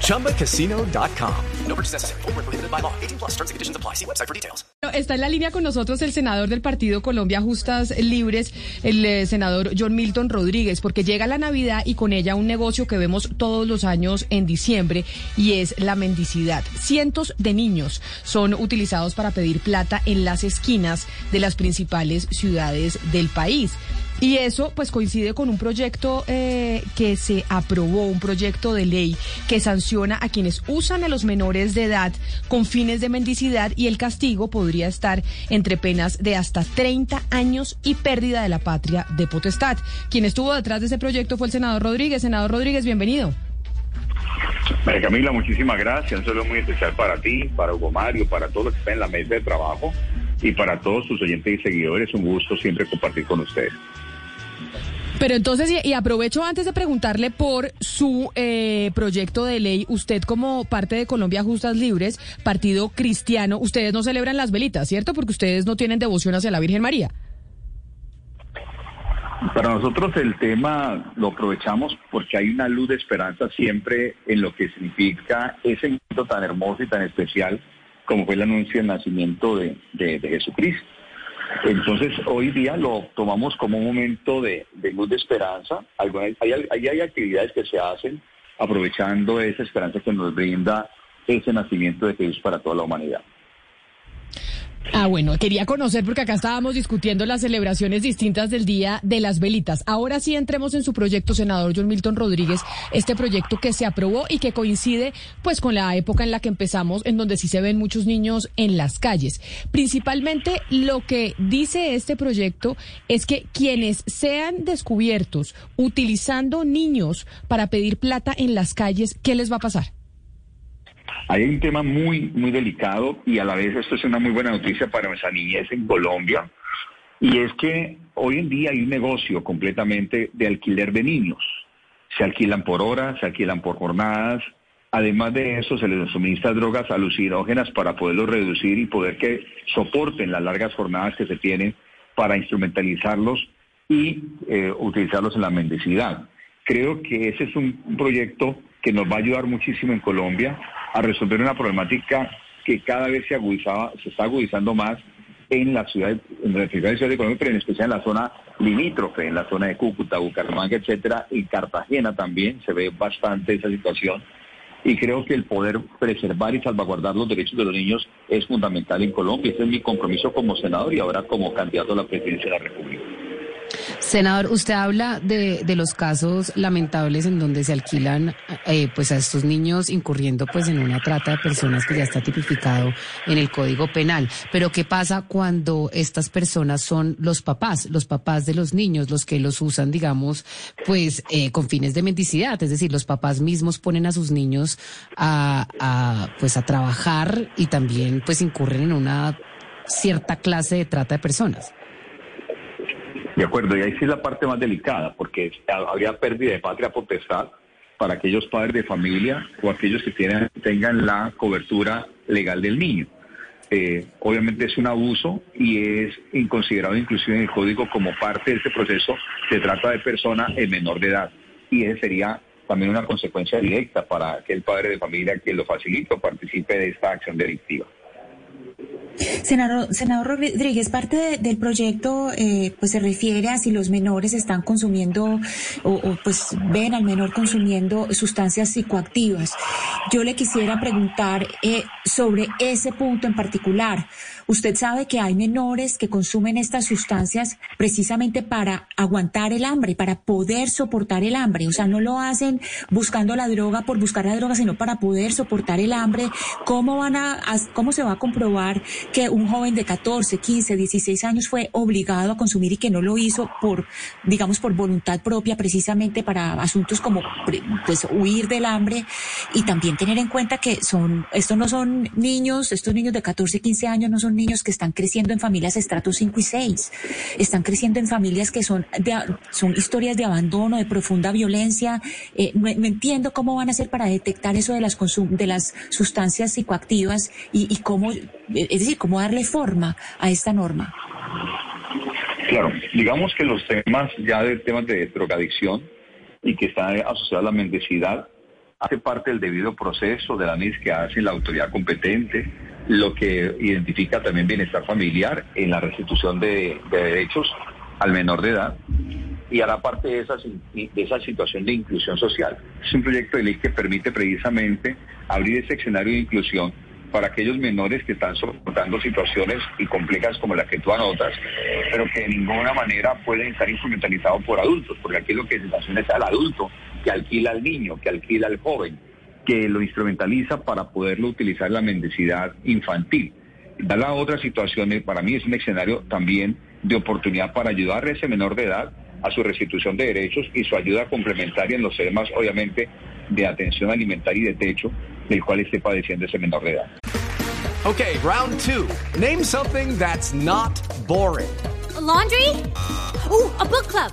ChumbaCasino.com. No purchase necessary. Full prohibited by law. 18 plus terms and conditions apply. See website for details. Está en la línea con nosotros el senador del Partido Colombia Justas Libres, el eh, senador John Milton Rodríguez, porque llega la Navidad y con ella un negocio que vemos todos los años en diciembre y es la mendicidad. Cientos de niños son utilizados para pedir plata en las esquinas de las principales ciudades del país. Y eso pues coincide con un proyecto eh, que se aprobó, un proyecto de ley que sanciona a quienes usan a los menores de edad con fines de mendicidad y el castigo podría estar entre penas de hasta 30 años y pérdida de la patria de potestad. Quien estuvo detrás de ese proyecto fue el senador Rodríguez. Senador Rodríguez, bienvenido. María Camila, muchísimas gracias. Un saludo muy especial para ti, para Hugo Mario, para todos los que están en la mesa de trabajo y para todos sus oyentes y seguidores. Un gusto siempre compartir con ustedes. Pero entonces, y, aprovecho antes de preguntarle por su eh, proyecto de ley, usted como parte de Colombia Justas Libres, partido cristiano, ustedes no celebran las velitas, ¿cierto? Porque ustedes no tienen devoción hacia la Virgen María. Para nosotros el tema lo aprovechamos porque hay una luz de esperanza siempre en lo que significa ese momento tan hermoso y tan especial como fue el anuncio del nacimiento de Jesucristo. Entonces, hoy día lo tomamos como un momento de, luz de esperanza. Hay, hay, actividades que se hacen aprovechando esa esperanza que nos brinda ese nacimiento de Jesús para toda la humanidad. Ah, bueno, quería conocer porque acá estábamos discutiendo las celebraciones distintas del Día de las Velitas. Ahora sí entremos en su proyecto, senador John Milton Rodríguez, este proyecto que se aprobó y que coincide pues con la época en la que empezamos, en donde sí se ven muchos niños en las calles. Principalmente lo que dice este proyecto es que quienes sean descubiertos utilizando niños para pedir plata en las calles, ¿qué les va a pasar? Hay un tema muy, muy delicado y a la vez esto es una muy buena noticia para nuestra niñez en Colombia. Y es que hoy en día hay un negocio completamente de alquiler de niños. Se alquilan por horas, se alquilan por jornadas. Además de eso, se les suministra drogas alucinógenas para poderlos reducir y poder que soporten las largas jornadas que se tienen para instrumentalizarlos y eh, utilizarlos en la mendicidad. Creo que ese es un proyecto que nos va a ayudar muchísimo en Colombia a resolver una problemática que cada vez se agudizaba, se está agudizando más en la ciudad, en la ciudad de Colombia, pero en especial en la zona limítrofe, en la zona de Cúcuta, Bucaramanga, etcétera, y Cartagena también se ve bastante esa situación. Y creo que el poder preservar y salvaguardar los derechos de los niños es fundamental en Colombia. Ese es mi compromiso como senador y ahora como candidato a la presidencia de la República. Senador, usted habla de, de, los casos lamentables en donde se alquilan eh, pues a estos niños incurriendo pues en una trata de personas que ya está tipificado en el Código Penal. Pero ¿qué pasa cuando estas personas son los papás, los papás de los niños, los que los usan, digamos, pues eh, con fines de mendicidad? Es decir, los papás mismos ponen a sus niños a, a pues a trabajar y también pues incurren en una cierta clase de trata de personas. De acuerdo, y ahí sí es la parte más delicada, porque habría pérdida de patria potestad para aquellos padres de familia o aquellos que tengan la cobertura legal del niño. Eh, obviamente es un abuso y es inconsiderado inclusive en el código como parte de este proceso de trata de persona en menor de edad. Y ese sería también una consecuencia directa para aquel padre de familia que lo facilite o participe de esta acción delictiva. Senador, senador Rodríguez, parte del proyecto eh, pues se refiere a si los menores están consumiendo o, pues ven al menor consumiendo sustancias psicoactivas. Yo le quisiera preguntar eh, sobre ese punto en particular. Usted sabe que hay menores que consumen estas sustancias precisamente para aguantar el hambre, para poder soportar el hambre. O sea, no lo hacen buscando la droga por buscar la droga, sino para poder soportar el hambre. ¿Cómo van a, cómo se va a comprobar que un joven de 14, 15, 16 años fue obligado a consumir y que no lo hizo por, digamos, por voluntad propia, precisamente para asuntos como, pues, huir del hambre y también tener en cuenta que son, estos no son niños, estos niños de 14, 15 años no son niños que están creciendo en familias estratos 5 y 6, están creciendo en familias que son, son historias de abandono, de profunda violencia. Eh, no, entiendo cómo van a hacer para detectar eso de las, de las sustancias psicoactivas y, y cómo, es decir, cómo darle forma a esta norma. Claro, digamos que los temas ya de temas de drogadicción y que están asociados a la mendicidad hace parte del debido proceso de la NIS que hace la autoridad competente, lo que identifica también bienestar familiar en la restitución de, derechos al menor de edad y hará parte de esa, de esa situación de inclusión social. Es un proyecto de ley que permite precisamente abrir ese escenario de inclusión para aquellos menores que están soportando situaciones y complejas como las que tú anotas, pero que de ninguna manera pueden estar instrumentalizados por adultos, porque aquí lo que se sanciona es al adulto que alquila al niño, que alquila al joven, que lo instrumentaliza para poderlo utilizar en la mendicidad infantil. Da la otra situación, eh, para mí es un escenario también de oportunidad para ayudar a ese menor de edad a su restitución de derechos y su ayuda complementaria en los temas, obviamente, de atención alimentaria y de techo, del cual esté padeciendo ese menor de edad. Okay, round two. Name something that's not boring. laundry? Ooh, a book club.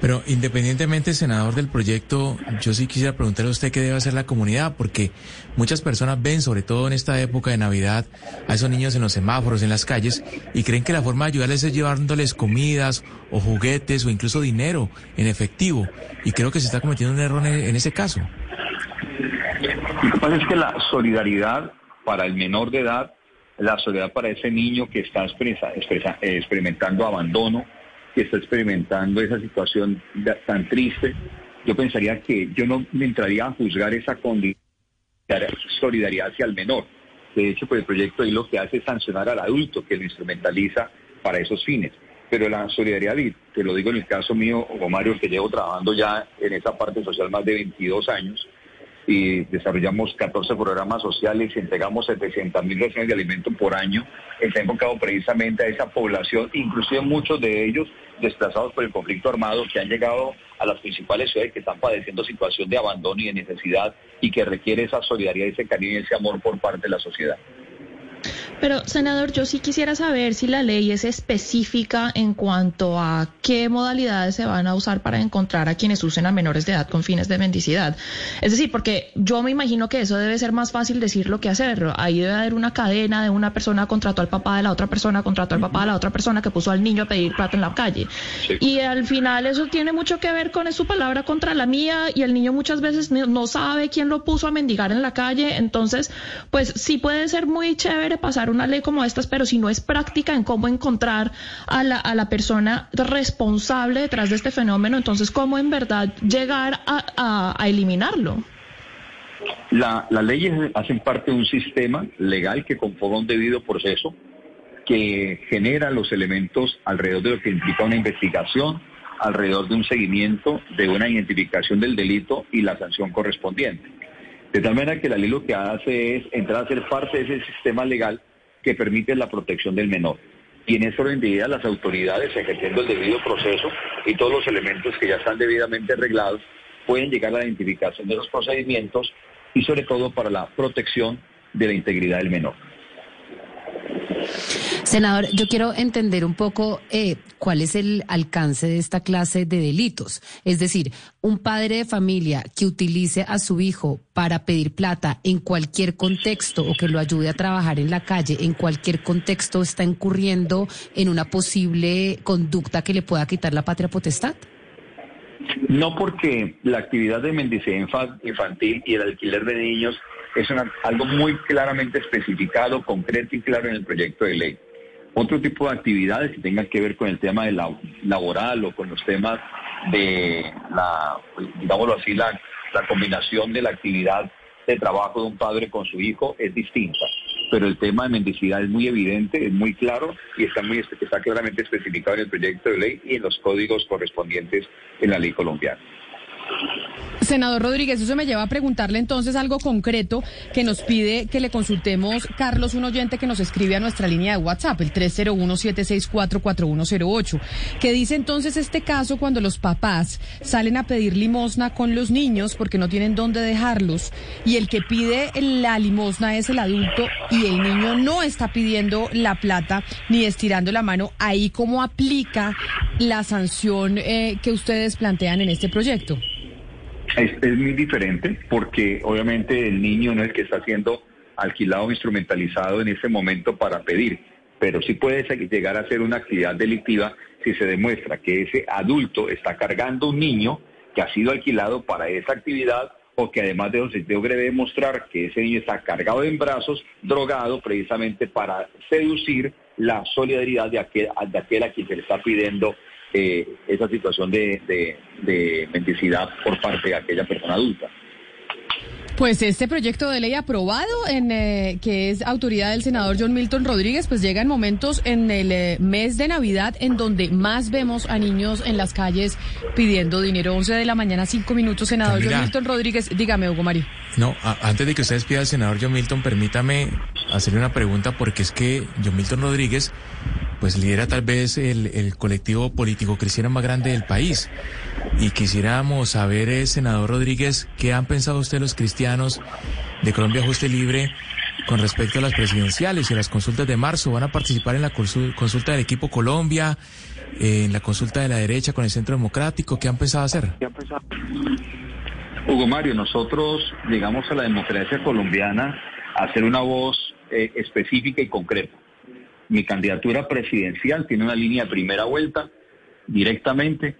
Pero independientemente, senador del proyecto, yo sí quisiera preguntarle a usted qué debe hacer la comunidad, porque muchas personas ven, sobre todo en esta época de Navidad, a esos niños en los semáforos, en las calles, y creen que la forma de ayudarles es llevándoles comidas o juguetes o incluso dinero en efectivo. Y creo que se está cometiendo un error en, ese caso. Lo que pasa es que la solidaridad para el menor de edad, la solidaridad para ese niño que está experimentando abandono, que está experimentando esa situación tan triste, yo pensaría que yo no me entraría a juzgar esa solidaridad hacia el menor. De hecho, pues el proyecto ahí lo que hace es sancionar al adulto que lo instrumentaliza para esos fines. Pero la solidaridad, y te lo digo en el caso mío, o Mario, que llevo trabajando ya en esa parte social más de 22 años, y desarrollamos 14 programas sociales y entregamos 700 mil raciones de alimento por año. Está enfocado precisamente a esa población, inclusive muchos de ellos desplazados por el conflicto armado que han llegado a las principales ciudades que están padeciendo situación de abandono y de necesidad y que requiere esa solidaridad, ese cariño y ese amor por parte de la sociedad. Pero, senador, yo sí quisiera saber si la ley es específica en cuanto a qué modalidades se van a usar para encontrar a quienes usen a menores de edad con fines de mendicidad. Es decir, porque yo me imagino que eso debe ser más fácil decirlo que hacerlo. Ahí debe haber una cadena de una persona contrató al papá de la otra persona, contrató al papá de la otra persona que puso al niño a pedir plata en la calle. Y al final eso tiene mucho que ver con su palabra contra la mía y el niño muchas veces no sabe quién lo puso a mendigar en la calle. Entonces, pues sí puede ser muy chévere pasar una ley como estas, pero si no es práctica en cómo encontrar a la, a la persona responsable detrás de este fenómeno, entonces cómo en verdad llegar a, a, eliminarlo. La, las leyes hacen parte de un sistema legal que conforma un debido proceso que genera los elementos alrededor de lo que implica una investigación, alrededor de un seguimiento, de una identificación del delito y la sanción correspondiente. De tal manera que la ley lo que hace es entrar a ser parte de ese sistema legal que permite la protección del menor. Y en ese orden de idea, las autoridades, ejerciendo el debido proceso y todos los elementos que ya están debidamente arreglados, pueden llegar a la identificación de los procedimientos y sobre todo para la protección de la integridad del menor. Senador, yo quiero entender un poco eh, cuál es el alcance de esta clase de delitos. Es decir, un padre de familia que utilice a su hijo para pedir plata en cualquier contexto o que lo ayude a trabajar en la calle, en cualquier contexto está incurriendo en una posible conducta que le pueda quitar la patria potestad. No porque la actividad de mendicidad infantil y el alquiler de niños es algo muy claramente especificado, concreto y claro en el proyecto de ley. Otro tipo de actividades que tengan que ver con el tema de la, laboral o con los temas de la, digámoslo así, la, la combinación de la actividad de trabajo de un padre con su hijo es distinta. Pero el tema de mendicidad es muy evidente, es muy claro y está, muy, está claramente especificado en el proyecto de ley y en los códigos correspondientes en la ley colombiana. Senador Rodríguez, eso me lleva a preguntarle entonces algo concreto que nos pide que le consultemos Carlos, un oyente que nos escribe a nuestra línea de WhatsApp, el 301-764-4108, que dice entonces este caso cuando los papás salen a pedir limosna con los niños porque no tienen dónde dejarlos y el que pide la limosna es el adulto y el niño no está pidiendo la plata ni estirando la mano, ahí cómo aplica la sanción eh, que ustedes plantean en este proyecto. Es, muy diferente porque obviamente el niño no es el que está siendo alquilado o instrumentalizado en ese momento para pedir, pero sí puede llegar a ser una actividad delictiva si se demuestra que ese adulto está cargando un niño que ha sido alquilado para esa actividad o que además de eso se debe demostrar que ese niño está cargado en brazos, drogado precisamente para seducir la solidaridad de aquel, de aquel a quien se le está pidiendo eh, esa situación de, de, mendicidad por parte de aquella persona adulta. Pues este proyecto de ley aprobado, en eh, que es autoridad del senador John Milton Rodríguez, pues llega en momentos en el eh, mes de Navidad en donde más vemos a niños en las calles pidiendo dinero. 11 de la mañana, 5 minutos, senador John Milton Rodríguez. Dígame, Hugo Mario. No, antes de que usted despida al senador John Milton, permítame hacerle una pregunta porque es que John Milton Rodríguez pues lidera tal vez el, colectivo político cristiano más grande del país. Y quisiéramos saber, eh, senador Rodríguez, ¿qué han pensado ustedes los cristianos de Colombia Justa y Libre con respecto a las presidenciales y las consultas de marzo? ¿Van a participar en la consulta del equipo Colombia, eh, en la consulta de la derecha con el Centro Democrático? ¿Qué han pensado hacer? Hugo Mario, nosotros llegamos a la democracia colombiana a hacer una voz eh, específica y concreta mi candidatura presidencial tiene una línea de primera vuelta directamente.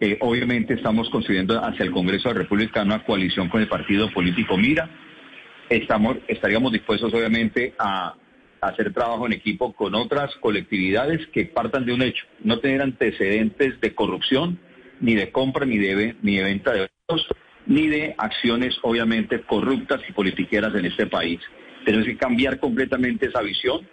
Eh, obviamente estamos construyendo hacia el Congreso de la República una coalición con el partido político Mira. Estamos, estaríamos dispuestos obviamente a, hacer trabajo en equipo con otras colectividades que partan de un hecho, no tener antecedentes de corrupción, ni de compra, ni de, ni de venta de votos, ni de acciones obviamente corruptas y politiqueras en este país. Tenemos que cambiar completamente esa visión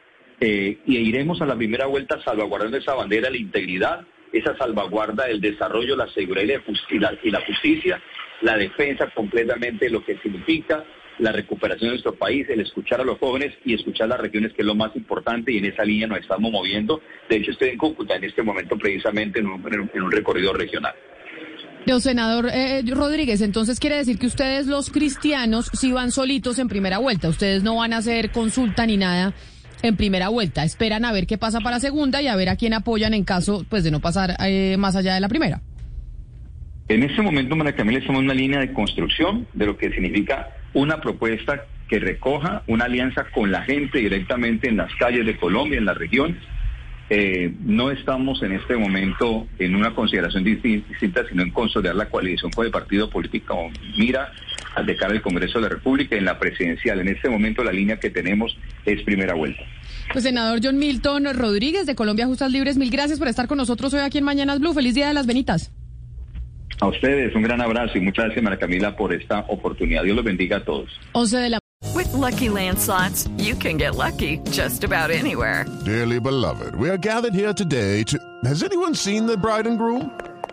eh, y iremos a la primera vuelta salvaguardando esa bandera, la integridad, esa salvaguarda del desarrollo, la seguridad y la, y la justicia, la defensa completamente de lo que significa la recuperación de nuestro país, el escuchar a los jóvenes y escuchar las regiones, que es lo más importante, y en esa línea nos estamos moviendo. De hecho, estoy en Cúcuta en este momento precisamente en un, recorrido regional. senador eh, Rodríguez, entonces quiere decir que ustedes los cristianos sí van solitos en primera vuelta, ustedes no van a hacer consulta ni nada en primera vuelta. Esperan a ver qué pasa para segunda y a ver a quién apoyan en caso pues de no pasar eh, más allá de la primera. En este momento, María Camila, estamos en una línea de construcción de lo que significa una propuesta que recoja una alianza con la gente directamente en las calles de Colombia, en la región. Eh, no estamos en este momento en una consideración distinta, sino en consolidar la coalición con el partido político Mira de cara al Congreso de la República en la presidencial. En este momento la línea que tenemos es primera vuelta. Pues senador John Milton Rodríguez de Colombia Justas Libres, mil gracias por estar con nosotros hoy aquí en Mañanas Blue. Feliz Día de las Benitas. A ustedes un gran abrazo y muchas gracias María Camila por esta oportunidad. Dios los bendiga a todos. 11 de la With lucky landslots, you can get lucky just about anywhere. Dearly beloved, we are gathered here today to. Has anyone seen the bride and groom?